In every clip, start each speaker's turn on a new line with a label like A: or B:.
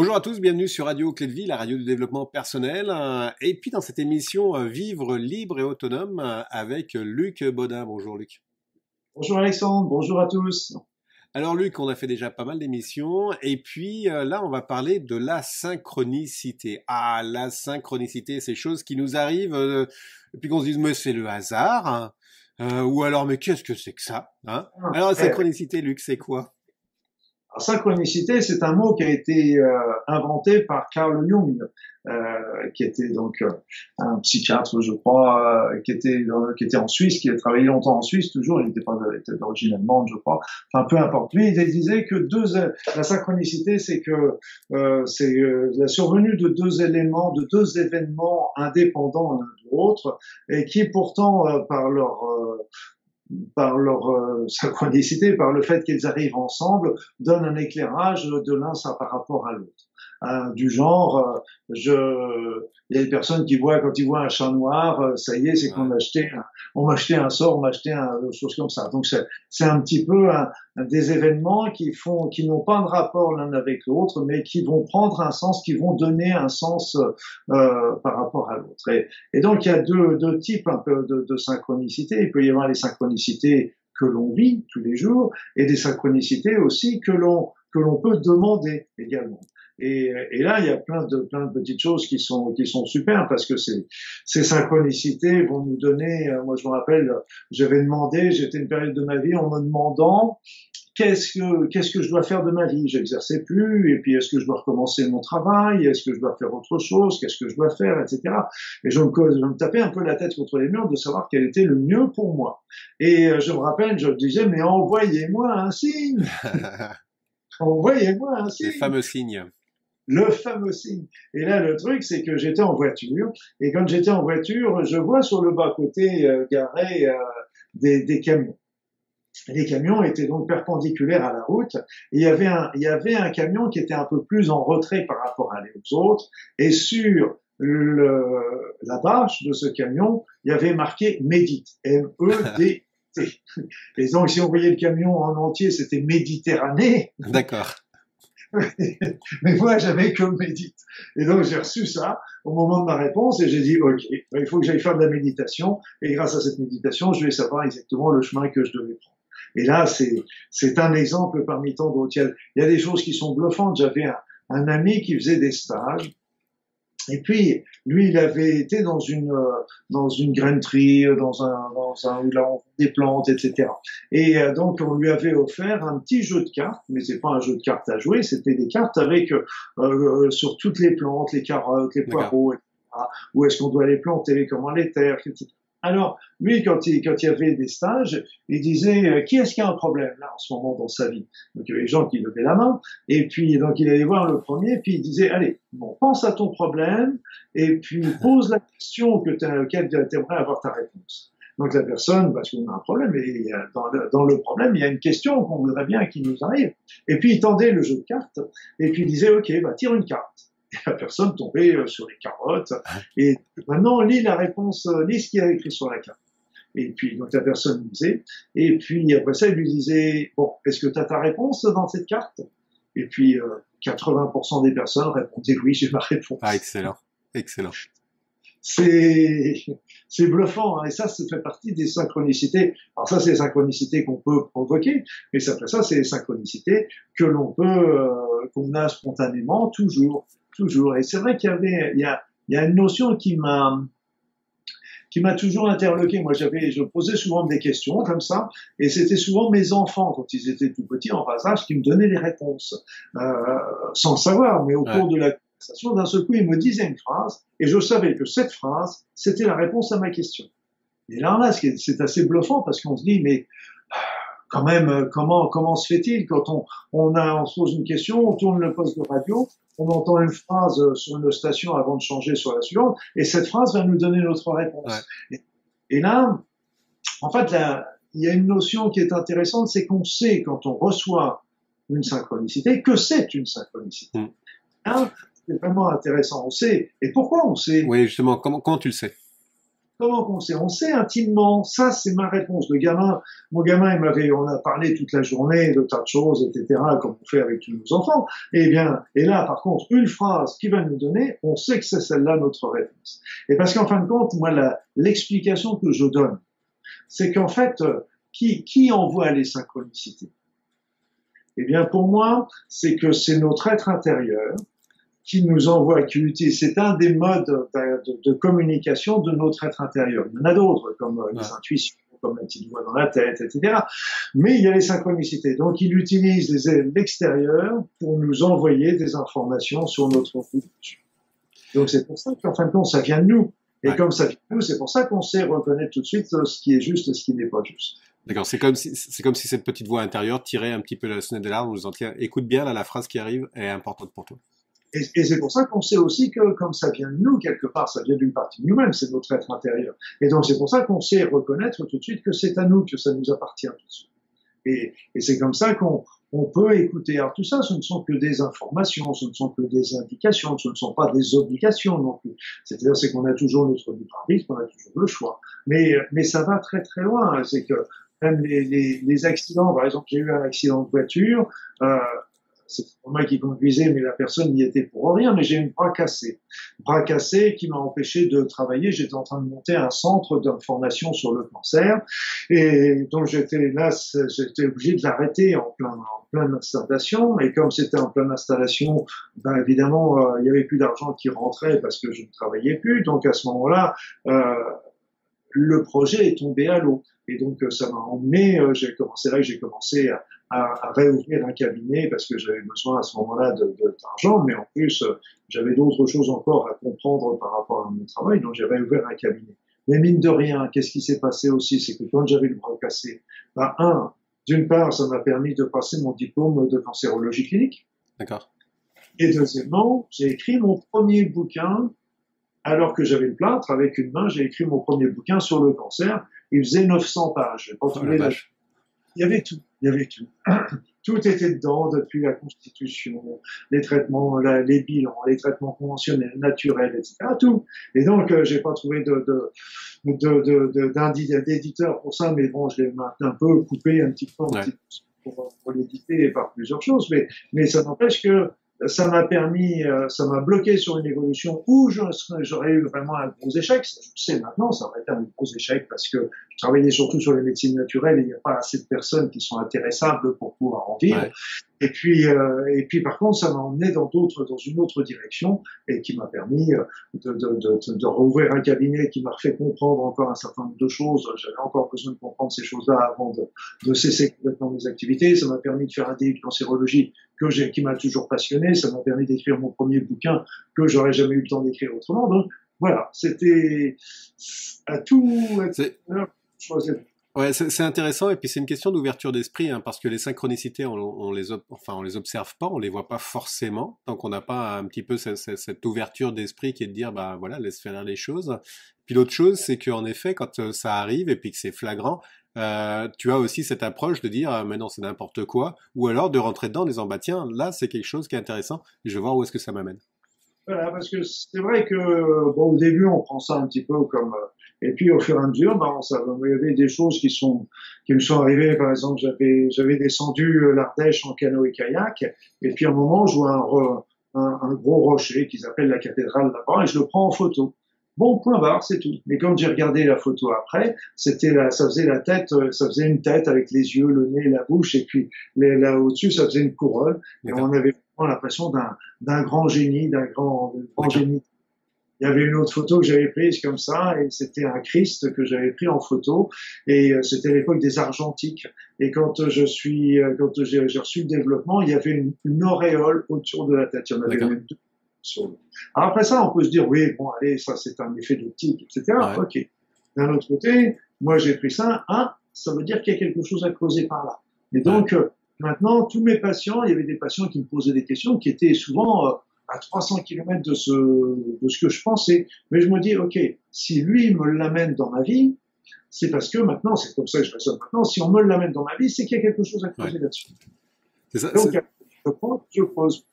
A: Bonjour à tous, bienvenue sur Radio Clé de Vie, la radio du développement personnel. Et puis dans cette émission euh, Vivre libre et autonome euh, avec Luc Baudin. Bonjour Luc.
B: Bonjour Alexandre, bonjour à tous.
A: Alors Luc, on a fait déjà pas mal d'émissions et puis euh, là on va parler de la synchronicité. Ah, la synchronicité, ces choses qui nous arrivent et puis qu'on se dise mais c'est le hasard hein. ou alors mais qu'est-ce que c'est que ça hein? Ah, Alors la synchronicité, Luc, c'est quoi?
B: Synchronicité, c'est un mot qui a été euh, inventé par Carl Jung, euh, qui était donc euh, un psychiatre, je crois, qui était qui était en Suisse, qui a travaillé longtemps en Suisse, toujours, il n'était pas d'origine allemande, je crois. Enfin, peu importe. Lui, il disait que deux, la synchronicité, c'est que c'est la survenue de deux éléments, de deux événements indépendants l'un de l'autre, et qui pourtant, par leur par leur euh, synchronicité, par le fait qu'ils arrivent ensemble, donnent un éclairage de l'un par rapport à l'autre. Hein, du genre, euh, je, il y a des personnes qui voient quand ils voient un chat noir, euh, ça y est, c'est qu'on a acheté, un, on m'a acheté un sort, on m'a acheté un chose comme ça. Donc c'est un petit peu un, des événements qui font, qui n'ont pas de rapport l'un avec l'autre, mais qui vont prendre un sens, qui vont donner un sens euh, par rapport à l'autre. Et, et, donc il y a deux, deux types un peu de, de synchronicité. Il peut y avoir les synchronicités que l'on vit tous les jours et des synchronicités aussi que l'on que l'on peut demander également. Et, et, là, il y a plein de, plein de petites choses qui sont, qui sont super parce que ces, ces synchronicités vont nous donner, euh, moi je me rappelle, j'avais demandé, j'étais une période de ma vie en me demandant qu'est-ce que, qu'est-ce que je dois faire de ma vie? J'exerçais plus, et puis est-ce que je dois recommencer mon travail? Est-ce que je dois faire autre chose? Qu'est-ce que je dois faire? Etc. Et je me, je me tapais un peu la tête contre les murs de savoir quel était le mieux pour moi. Et euh, je me rappelle, je disais, mais envoyez-moi un signe Envoyez-moi un signe.
A: Le fameux signe
B: le fameux signe. Et là, le truc, c'est que j'étais en voiture, et quand j'étais en voiture, je vois sur le bas-côté euh, garé euh, des, des, camions. Les camions étaient donc perpendiculaires à la route, et il y avait un, il y avait un camion qui était un peu plus en retrait par rapport à aux autres, et sur le, la bâche de ce camion, il y avait marqué Médite, M-E-D. -T. Et donc, si on voyait le camion en entier, c'était Méditerranée.
A: D'accord.
B: mais moi, j'avais que médite. Et donc, j'ai reçu ça au moment de ma réponse et j'ai dit, OK, il faut que j'aille faire de la méditation. Et grâce à cette méditation, je vais savoir exactement le chemin que je devais prendre. Et là, c'est, un exemple parmi tant d'autres. Il, y a des choses qui sont bluffantes. J'avais un, un ami qui faisait des stages et puis, lui, il avait été dans une euh, dans une grainerie, euh, dans un dans un où là on des plantes, etc. Et euh, donc on lui avait offert un petit jeu de cartes, mais c'est pas un jeu de cartes à jouer, c'était des cartes avec euh, sur toutes les plantes, les carottes, les poireaux, etc. Où est-ce qu'on doit les planter, comment les terre, etc. Alors, lui, quand il, quand il y avait des stages, il disait, euh, qui est-ce qui a un problème là en ce moment dans sa vie? Donc, il y avait des gens qui levaient la main, et puis, donc, il allait voir le premier, puis il disait, allez, bon, pense à ton problème, et puis pose la question que laquelle tu aimerais avoir ta réponse. Donc, la personne, parce qu'on a un problème, et dans le, dans le problème, il y a une question qu'on voudrait bien qu'il nous arrive. Et puis, il tendait le jeu de cartes, et puis il disait, OK, bah, tire une carte la personne tombait euh, sur les carottes. Et maintenant, lis la réponse, euh, lis ce qu'il y a écrit sur la carte. Et puis, donc la personne lisait. Et puis, après ça, il lui disait, bon, est-ce que tu as ta réponse dans cette carte? Et puis, 80% euh, des personnes répondaient, oui, j'ai ma réponse.
A: Ah, excellent, excellent.
B: C'est, bluffant, hein. et ça, ça fait partie des synchronicités. Alors ça, c'est les synchronicités qu'on peut provoquer, mais après ça, c'est les synchronicités que l'on peut, qu'on a spontanément toujours toujours. Et c'est vrai qu'il y avait, il y a, il y a une notion qui m'a, qui m'a toujours interloqué. Moi, j'avais, je posais souvent des questions comme ça, et c'était souvent mes enfants, quand ils étaient tout petits, en bas âge, qui me donnaient les réponses, euh, sans savoir. Mais au cours de la conversation, d'un seul coup, ils me disaient une phrase, et je savais que cette phrase, c'était la réponse à ma question. Et là, là, c'est assez bluffant parce qu'on se dit, mais quand même, comment, comment se fait-il quand on, on, a, on se pose une question, on tourne le poste de radio, on entend une phrase sur une station avant de changer sur la suivante, et cette phrase va nous donner notre réponse. Et, là, en fait, il y a une notion qui est intéressante, c'est qu'on sait quand on reçoit une synchronicité que c'est une synchronicité. Mm. C'est vraiment intéressant. On sait. Et pourquoi on sait?
A: Oui, justement, comment, comment tu le sais?
B: Comment qu'on sait? On sait intimement. Ça, c'est ma réponse. Le gamin, mon gamin, il m'avait, on a parlé toute la journée de tas de choses, etc., comme on fait avec tous nos enfants. Eh bien, et là, par contre, une phrase qu'il va nous donner, on sait que c'est celle-là notre réponse. Et parce qu'en fin de compte, moi, l'explication que je donne, c'est qu'en fait, qui, qui envoie les synchronicités? Eh bien, pour moi, c'est que c'est notre être intérieur qui nous envoie, qui utilise. C'est un des modes de, communication de notre être intérieur. Il y en a d'autres, comme euh, les intuitions, comme la petite voix dans la tête, etc. Mais il y a les synchronicités. Donc, il utilise l'extérieur pour nous envoyer des informations sur notre futur. Donc, c'est pour ça qu'en fin de compte, ça vient de nous. Et comme ça vient de nous, c'est pour ça qu'on sait reconnaître tout de suite euh, ce qui est juste et ce qui n'est pas juste.
A: D'accord, c'est comme si c'est comme si cette petite voix intérieure tirait un petit peu la sonnette de l'arbre, nous en tiens, écoute bien là, la phrase qui arrive est importante pour toi.
B: Et, et c'est pour ça qu'on sait aussi que comme ça vient de nous, quelque part, ça vient d'une partie de nous-mêmes, c'est notre être intérieur. Et donc c'est pour ça qu'on sait reconnaître tout de suite que c'est à nous, que ça nous appartient tout de suite. Et, et c'est comme ça qu'on on peut écouter. Alors tout ça, ce ne sont que des informations, ce ne sont que des indications, ce ne sont pas des obligations non plus. C'est-à-dire c'est qu'on a toujours notre libre arbitre, qu'on a toujours le choix. Mais, mais ça va très très loin. C'est que même les, les, les accidents, par exemple, j'ai eu un accident de voiture. Euh, c'est moi qui conduisais, mais la personne n'y était pour rien, mais j'ai une bras cassé. Bras cassé qui m'a empêché de travailler. J'étais en train de monter un centre d'information sur le cancer. Et donc j'étais là, j'étais obligé de l'arrêter en plein, en pleine installation. Et comme c'était en pleine installation, ben évidemment, euh, il n'y avait plus d'argent qui rentrait parce que je ne travaillais plus. Donc à ce moment-là, euh, le projet est tombé à l'eau. Et donc euh, ça m'a emmené, euh, j'ai commencé là j'ai commencé à, à, réouvrir un cabinet parce que j'avais besoin à ce moment-là d'argent, mais en plus euh, j'avais d'autres choses encore à comprendre par rapport à mon travail, donc j'ai réouvert un cabinet. Mais mine de rien, qu'est-ce qui s'est passé aussi, c'est que quand j'avais le bras cassé, bah un, d'une part, ça m'a permis de passer mon diplôme de cancérologie clinique.
A: D'accord.
B: Et deuxièmement, j'ai écrit mon premier bouquin alors que j'avais le plâtre, avec une main, j'ai écrit mon premier bouquin sur le cancer. Il faisait 900 pages. Oh, il y avait tout. Il y avait tout. tout était dedans, depuis la constitution, les traitements, les bilans, les traitements conventionnels, naturels, etc. Tout. Et donc, euh, j'ai pas trouvé de, d'éditeur pour ça, mais bon, je l'ai un peu coupé un petit peu, pour, pour l'éditer par plusieurs choses, mais, mais ça n'empêche que ça m'a permis, euh, ça m'a bloqué sur une évolution où j'aurais eu vraiment un gros échec. je sais maintenant, ça aurait été un gros échec parce que je travaillais surtout sur les médecines naturelles et il n'y a pas assez de personnes qui sont intéressables pour pouvoir en vivre. Et puis, euh, et puis par contre, ça m'a emmené dans d'autres, dans une autre direction et qui m'a permis euh, de, de, de, de, rouvrir un cabinet qui m'a fait comprendre encore un certain nombre de choses. J'avais encore besoin de comprendre ces choses-là avant de, de cesser complètement mes activités. Ça m'a permis de faire un DU de cancérologie que j'ai, qui m'a toujours passionné. Ça m'a permis d'écrire mon premier bouquin que j'aurais jamais eu le temps d'écrire autrement. Donc voilà, c'était à tout. À
A: C'est intéressant et puis c'est une question d'ouverture d'esprit hein, parce que les synchronicités, on, on, les enfin on les observe pas, on les voit pas forcément tant qu'on n'a pas un petit peu cette, ouverture d'esprit qui est de dire bah voilà laisse faire les choses. Puis l'autre chose c'est qu'en effet quand euh, ça arrive et puis que c'est flagrant, euh, tu as aussi cette approche de dire ah, mais non c'est n'importe quoi ou alors de rentrer dedans en disant bah tiens là c'est quelque chose qui est intéressant je vais voir où est-ce que ça m'amène.
B: Voilà parce que c'est vrai que au début on prend ça un petit peu comme euh, et puis au fur et à mesure, ben, ça, il y avait des choses qui sont qui me sont arrivées. Par exemple, j'avais j'avais descendu euh, l'Ardèche en canot et kayak, et puis à un moment, je vois un, un, un gros rocher qui s'appelle la cathédrale là-bas, et je le prends en photo. Bon, point barre, c'est tout. Mais quand j'ai regardé la photo après, c'était là, ça faisait la tête, euh, ça faisait une tête avec les yeux, le nez, la bouche, et puis là au-dessus, ça faisait une couronne. Et on avait vraiment l'impression d'un, d'un grand génie, d'un grand, grand génie il y avait une autre photo que j'avais prise comme ça, et c'était un Christ que j'avais pris en photo, et euh, c'était l'époque des argentiques. Et quand euh, je suis, euh, quand j'ai reçu le développement, il y avait une, auréole autour de la tête. Il y en avait même deux. Alors après ça, on peut se dire, oui, bon, allez, ça c'est un effet d'optique, etc. Ok. D'un autre côté, moi j'ai pris ça, ah, ça veut dire qu'il y a quelque chose à creuser par là. Et donc, maintenant, tous mes patients, il y avait des patients qui me posaient des questions qui étaient souvent à 300 km de ce, de ce que je pensais. Mais je me dis, OK, si lui me l'amène dans ma vie, c'est parce que maintenant, c'est comme ça que je raisonne maintenant, si on me l'amène dans ma vie, c'est qu'il y a quelque chose à creuser là-dessus. C'est ça. Donc, je je pose.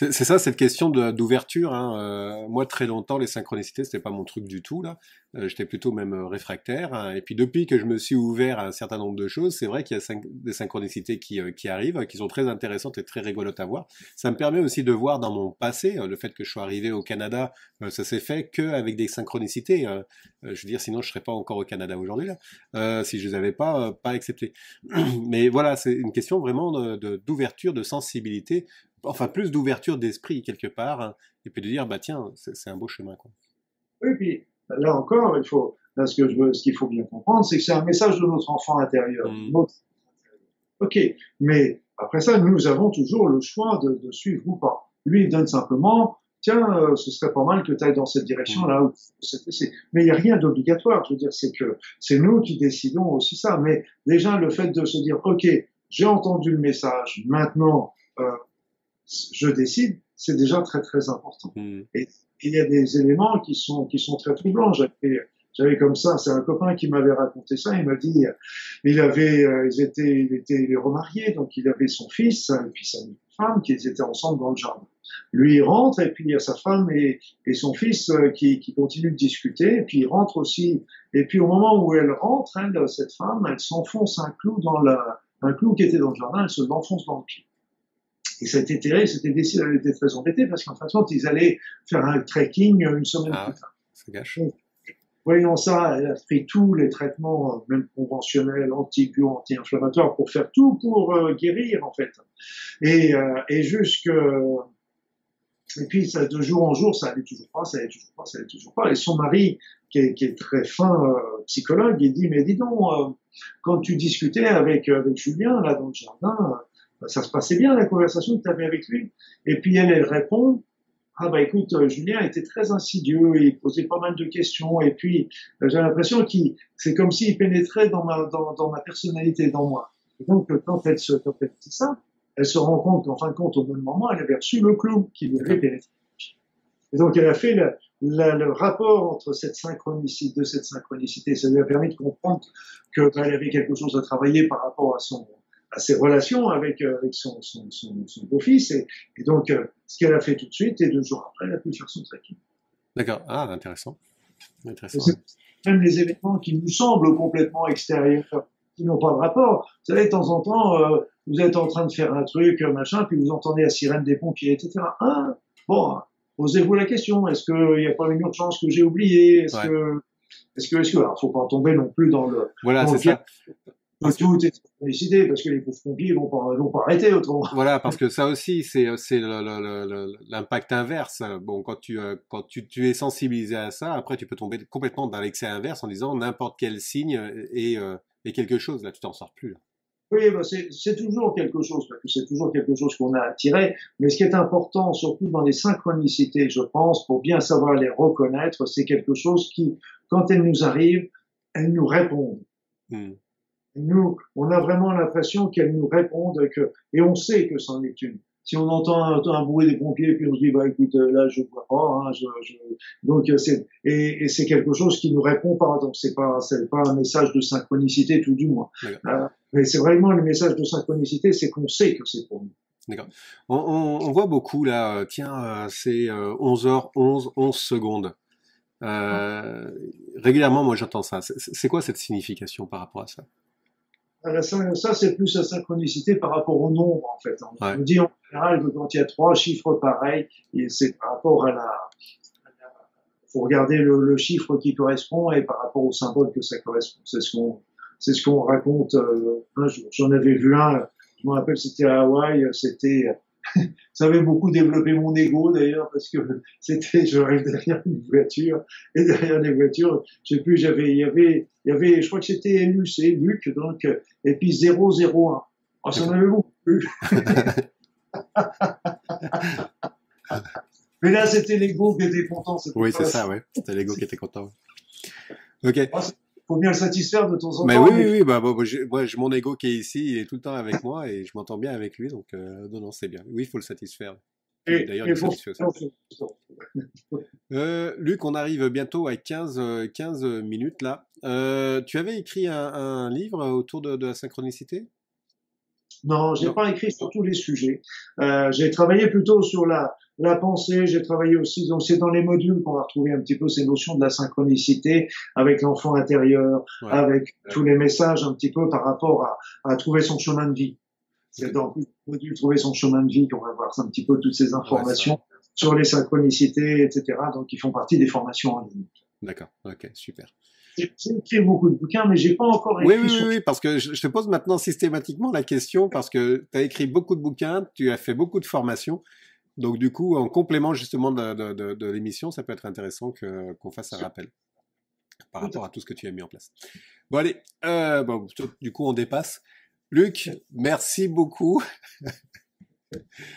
A: C'est ça, cette question d'ouverture. Hein. Euh, moi, très longtemps, les synchronicités, c'était pas mon truc du tout là. Euh, j'étais plutôt même euh, réfractaire. Hein. Et puis depuis que je me suis ouvert à un certain nombre de choses, c'est vrai qu'il y a des synchronicités qui, arrivent, qui sont très intéressantes et très rigolotes à voir. Ça me permet aussi de voir dans mon passé le fait que je sois arrivé au Canada. ça s'est fait qu'avec des synchronicités. je veux dire, sinon je serais pas encore au Canada aujourd'hui là, si je les avais pas pas acceptés. Mais voilà, c'est une question vraiment d'ouverture, de sensibilité enfin plus d'ouverture d'esprit quelque part, hein, et puis de dire bah tiens, c'est un beau chemin quoi.
B: Oui, puis là encore, il faut, là, ce que je veux, ce qu'il faut bien comprendre, c'est que c'est un message de notre enfant intérieur. Mmh. Ok, mais après ça, nous avons toujours le choix de, de suivre ou pas. Lui, il donne simplement, tiens, euh, ce serait pas mal que tu ailles dans cette direction-là. Mmh. Mais il n'y a rien d'obligatoire. Je veux dire, c'est que c'est nous qui décidons aussi ça. Mais déjà, le fait de se dire, ok, j'ai entendu le message, maintenant, je décide, c'est déjà très très important. Hmm. Et il y a des éléments qui sont qui sont très troublants. J'avais j'avais comme ça, c'est un copain qui m'avait raconté ça. Il m'a dit, il avait, euh, ils étaient, il était remarié, donc il avait son fils et puis sa femme qui étaient ensemble dans le jardin. Lui il rentre et puis il y a sa femme et, et son fils euh, qui, qui continuent de discuter. Et puis il rentre aussi. Et puis au moment où elle rentre, elle, cette femme, elle s'enfonce un clou dans la, un clou qui était dans le jardin, elle se l'enfonce dans le pied. Et ça a été terrible, c'était décidé, elle était très embêtée parce qu'en fin de compte, ils allaient faire un trekking une semaine ah, plus tard. Ça gâche. voyons ça, elle a pris tous les traitements, euh, même conventionnels, anti anti-inflammatoires, pour faire tout pour euh, guérir, en fait. Et, euh, et jusque, et puis ça, de jour en jour, ça allait toujours pas, ça allait toujours pas, ça allait toujours pas. Et son mari, qui est, qui est très fin psychologue, il dit, mais dis donc, quand tu discutais avec, avec Julien, là, dans le jardin, ça se passait bien la conversation que tu avais avec lui. Et puis elle, elle répond, ah bah écoute, euh, Julien était très insidieux, il posait pas mal de questions, et puis euh, j'ai l'impression qu'il, c'est comme s'il pénétrait dans ma, dans, ma personnalité, dans moi. Et donc quand elle se, quand elle dit ça, elle se rend compte qu'en fin de compte, au même moment, elle avait reçu le clou qui lui avait pénétré. Et donc elle a fait le, le rapport entre cette synchronicité, de cette synchronicité, ça lui a permis de comprendre qu'elle bah, avait quelque chose à travailler par rapport à son, à ses relations avec, euh, avec son, son, son, son beau-fils. Et, et, donc, euh, ce qu'elle a fait tout de suite, et deux jours après, elle a pu faire son trekking.
A: D'accord. Ah, intéressant.
B: intéressant. Même les événements qui nous semblent complètement extérieurs, qui n'ont pas de rapport. Vous savez, de temps en temps, euh, vous êtes en train de faire un truc, machin, puis vous entendez la sirène des pompiers, etc. Ah, bon, posez-vous la question. Est-ce qu'il n'y a pas une urgence que j'ai oubliée? Est-ce que, est-ce que, est-ce que, alors, faut pas tomber non plus dans le.
A: Voilà, c'est ça
B: tout est félicité parce que les pauvres pompiers vont pas, vont pas arrêter autrement.
A: Voilà, parce que ça aussi, c'est, c'est l'impact inverse. Bon, quand tu, euh, quand tu, tu es sensibilisé à ça, après, tu peux tomber complètement dans l'excès inverse en disant n'importe quel signe est, euh, est quelque chose. Là, tu t'en sors plus. Là.
B: Oui, bah c'est toujours quelque chose, parce que c'est toujours quelque chose qu'on a attiré. Mais ce qui est important, surtout dans les synchronicités, je pense, pour bien savoir les reconnaître, c'est quelque chose qui, quand elles nous arrivent, elles nous répondent. Hmm. Nous, on a vraiment l'impression qu'elles nous répondent que, et on sait que c'en est une. Si on entend un, bruit des pompiers, puis on se dit, bah écoute, là je vois pas, hein, je, je... donc c'est et, et c'est quelque chose qui nous répond pas. Donc c'est pas c'est pas un message de synchronicité tout du moins. Euh, mais c'est vraiment le message de synchronicité, c'est qu'on sait que c'est pour nous.
A: D'accord. On, on, on, voit beaucoup là, euh, tiens, euh, c'est 11h11, 11 secondes. Euh, régulièrement, moi j'entends ça. C'est quoi cette signification par rapport à ça?
B: Ça, c'est plus la synchronicité par rapport au nombre, en fait. On dit en général que quand il y a trois chiffres pareils, c'est par rapport à la, faut regarder le, chiffre qui correspond et par rapport au symbole que ça correspond. C'est ce qu'on, c'est ce qu'on raconte euh, un jour. J'en avais vu un, je me rappelle, c'était à Hawaï, c'était ça avait beaucoup développé mon ego d'ailleurs parce que c'était, j'arrive derrière une voiture et derrière les voitures, je sais plus, j'avais, il y avait, il y avait, je crois que c'était LUC, Luc, donc, et puis 001. Oh, ça en avait beaucoup plus. Mais là, c'était l'ego qui était content.
A: Oui, c'est ça, ouais. C'était l'ego qui était content. Ok.
B: Oh, faut bien le satisfaire de temps en
A: mais temps. Oui, oui, oui, bah, moi, j'ai mon ego qui est ici, il est tout le temps avec moi et je m'entends bien avec lui, donc euh, non, non, c'est bien. Oui, il faut le satisfaire. D'ailleurs, il faut satisfaire euh, Luc, on arrive bientôt à 15, 15 minutes là. Euh, tu avais écrit un, livre autour de, la synchronicité?
B: Non, j'ai pas écrit sur tous les sujets. Euh, j'ai travaillé plutôt sur la, la pensée. J'ai travaillé aussi, donc c'est dans les modules qu'on va retrouver un petit peu ces notions de la synchronicité avec l'enfant intérieur, avec tous les messages un petit peu par rapport à, à trouver son chemin de vie. C'est dans le module trouver son chemin de vie qu'on va voir un petit peu toutes ces informations sur les synchronicités, etc. Donc, ils font partie des formations en ligne.
A: D'accord. Ok, super.
B: J'ai écrit beaucoup de bouquins, mais j'ai pas encore écrit.
A: Oui, oui, oui, parce que je te pose maintenant systématiquement la question parce que tu as écrit beaucoup de bouquins, tu as fait beaucoup de formations. Donc, du coup, en complément justement de, de, de, l'émission, ça peut être intéressant qu'on fasse un rappel par rapport à tout ce que tu as mis en place. Bon, allez, euh, bon, du coup, on dépasse. Luc, merci beaucoup.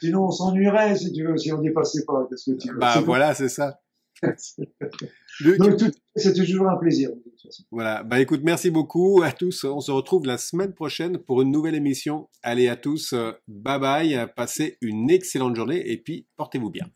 B: Sinon, on s'ennuierait si tu veux, si on dépassait pas.
A: Qu'est-ce que tu veux? Bah voilà, c'est ça.
B: Donc, c'est toujours un plaisir.
A: Voilà. Bah écoute, merci beaucoup à tous. On se retrouve la semaine prochaine pour une nouvelle émission. Allez à tous, bye bye. Passez une excellente journée et puis portez-vous bien.